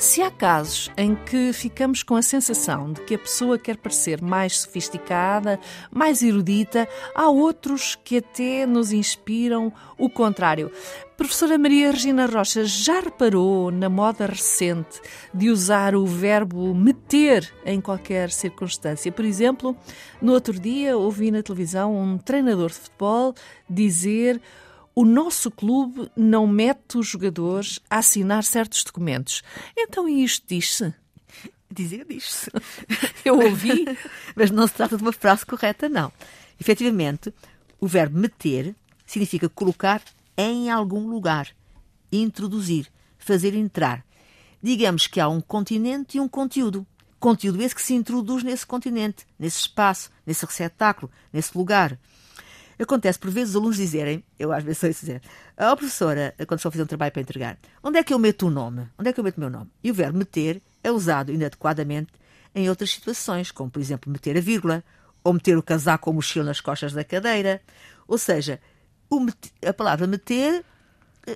Se há casos em que ficamos com a sensação de que a pessoa quer parecer mais sofisticada, mais erudita, há outros que até nos inspiram o contrário. Professora Maria Regina Rocha já reparou na moda recente de usar o verbo meter em qualquer circunstância? Por exemplo, no outro dia ouvi na televisão um treinador de futebol dizer o nosso clube não mete os jogadores a assinar certos documentos. Então isto diz-se? Dizer diz-se. Eu ouvi. Mas não se trata de uma frase correta, não. Efetivamente, o verbo meter significa colocar em algum lugar, introduzir, fazer entrar. Digamos que há um continente e um conteúdo. Conteúdo esse que se introduz nesse continente, nesse espaço, nesse receptáculo, nesse lugar. Acontece por vezes os alunos dizerem, eu às vezes sei dizer, a professora, quando estou a fazer um trabalho para entregar, onde é que eu meto o nome? Onde é que eu meto o meu nome? E o verbo meter é usado inadequadamente em outras situações, como por exemplo meter a vírgula, ou meter o casaco ou mochila nas costas da cadeira. Ou seja, a palavra meter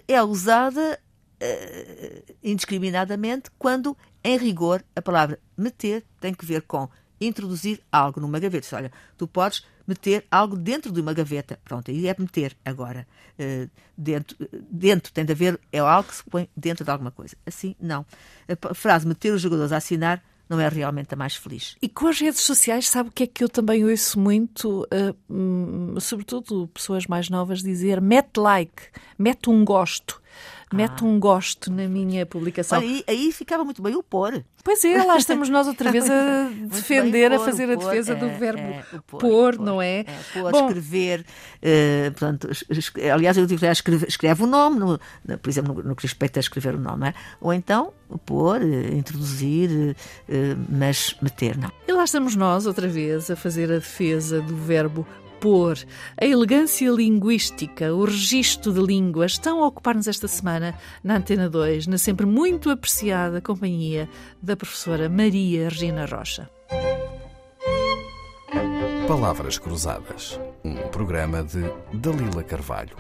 é usada uh, indiscriminadamente quando, em rigor, a palavra meter tem que ver com introduzir algo numa gaveta. Olha, tu podes meter algo dentro de uma gaveta. Pronto, aí é meter agora. Uh, dentro, dentro tem de haver, é algo que se põe dentro de alguma coisa. Assim, não. A frase meter os jogadores a assinar não é realmente a mais feliz. E com as redes sociais, sabe o que é que eu também ouço muito, uh, sobretudo pessoas mais novas, dizer mete like, mete um gosto mete ah. um gosto na minha publicação. Olha, aí, aí, ficava muito bem o pôr. Pois é, lá estamos nós outra vez a defender, pôr, a fazer a defesa é, do verbo é, pôr, pôr, não é? é pôr, Bom, escrever, uh, portanto, aliás, eu digo, escreve, escreve o nome, no, no, por exemplo, no, no, que respeita a escrever o nome, é? ou então pôr, uh, introduzir, uh, mas meter, não. E lá estamos nós outra vez a fazer a defesa do verbo a elegância linguística, o registro de línguas estão a ocupar-nos esta semana na Antena 2, na sempre muito apreciada companhia da professora Maria Regina Rocha. Palavras Cruzadas, um programa de Dalila Carvalho.